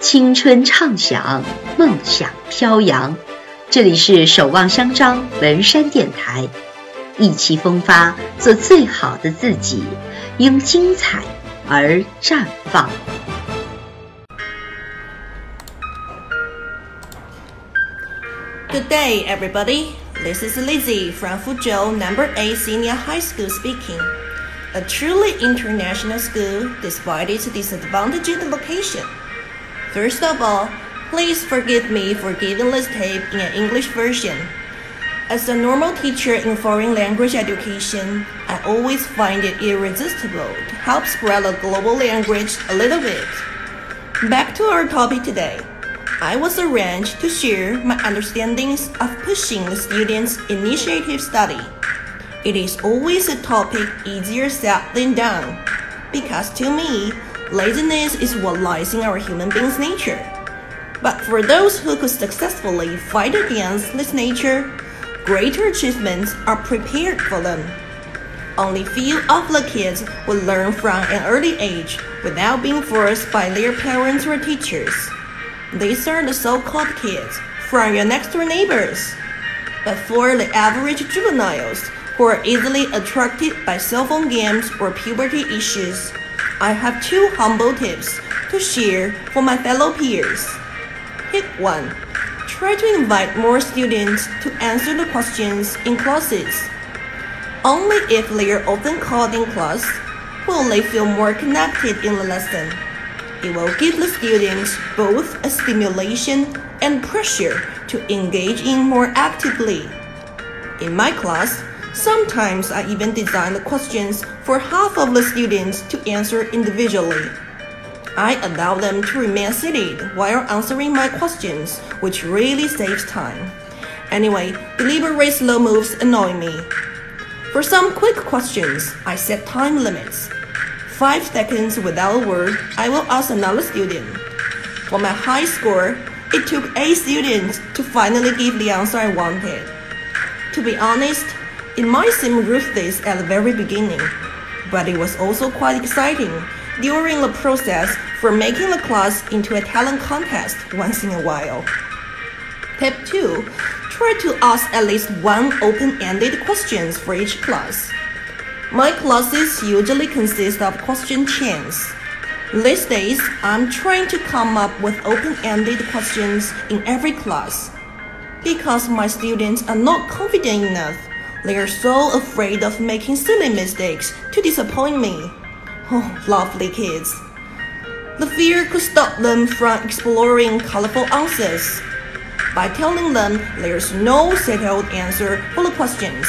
青春畅想，梦想飘扬。这里是守望相张文山电台，意气风发，做最好的自己，因精彩而绽放。Good day, everybody. This is Lizzie from Fuzhou Number 8 Senior High School speaking. A truly international school despite its disadvantaged location. First of all, please forgive me for giving this tape in an English version. As a normal teacher in foreign language education, I always find it irresistible to help spread the global language a little bit. Back to our topic today. I was arranged to share my understandings of pushing the students' initiative study. It is always a topic easier said than done, because to me, laziness is what lies in our human beings' nature. But for those who could successfully fight against this nature, greater achievements are prepared for them. Only few of the kids will learn from an early age without being forced by their parents or teachers. These are the so-called kids from your next door neighbors. But for the average juveniles who are easily attracted by cell phone games or puberty issues, I have two humble tips to share for my fellow peers. Tip 1. Try to invite more students to answer the questions in classes. Only if they are often called in class will they feel more connected in the lesson. It will give the students both a stimulation and pressure to engage in more actively. In my class, sometimes I even design the questions for half of the students to answer individually. I allow them to remain seated while answering my questions, which really saves time. Anyway, deliberate slow moves annoy me. For some quick questions, I set time limits. Five seconds without a word, I will ask another student. For my high score, it took eight students to finally give the answer I wanted. To be honest, it might seem ruthless at the very beginning, but it was also quite exciting during the process for making the class into a talent contest once in a while. Tip 2. Try to ask at least one open-ended questions for each class. My classes usually consist of question chains. These days, I'm trying to come up with open-ended questions in every class. Because my students are not confident enough, they are so afraid of making silly mistakes to disappoint me. Oh, lovely kids. The fear could stop them from exploring colorful answers by telling them there's no settled answer for the questions,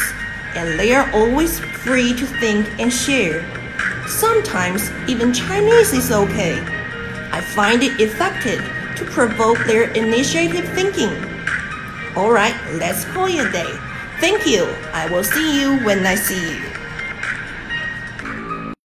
and they are always free to think and share. Sometimes even Chinese is okay. I find it effective to provoke their initiative thinking. Alright, let's call it a day. Thank you. I will see you when I see you.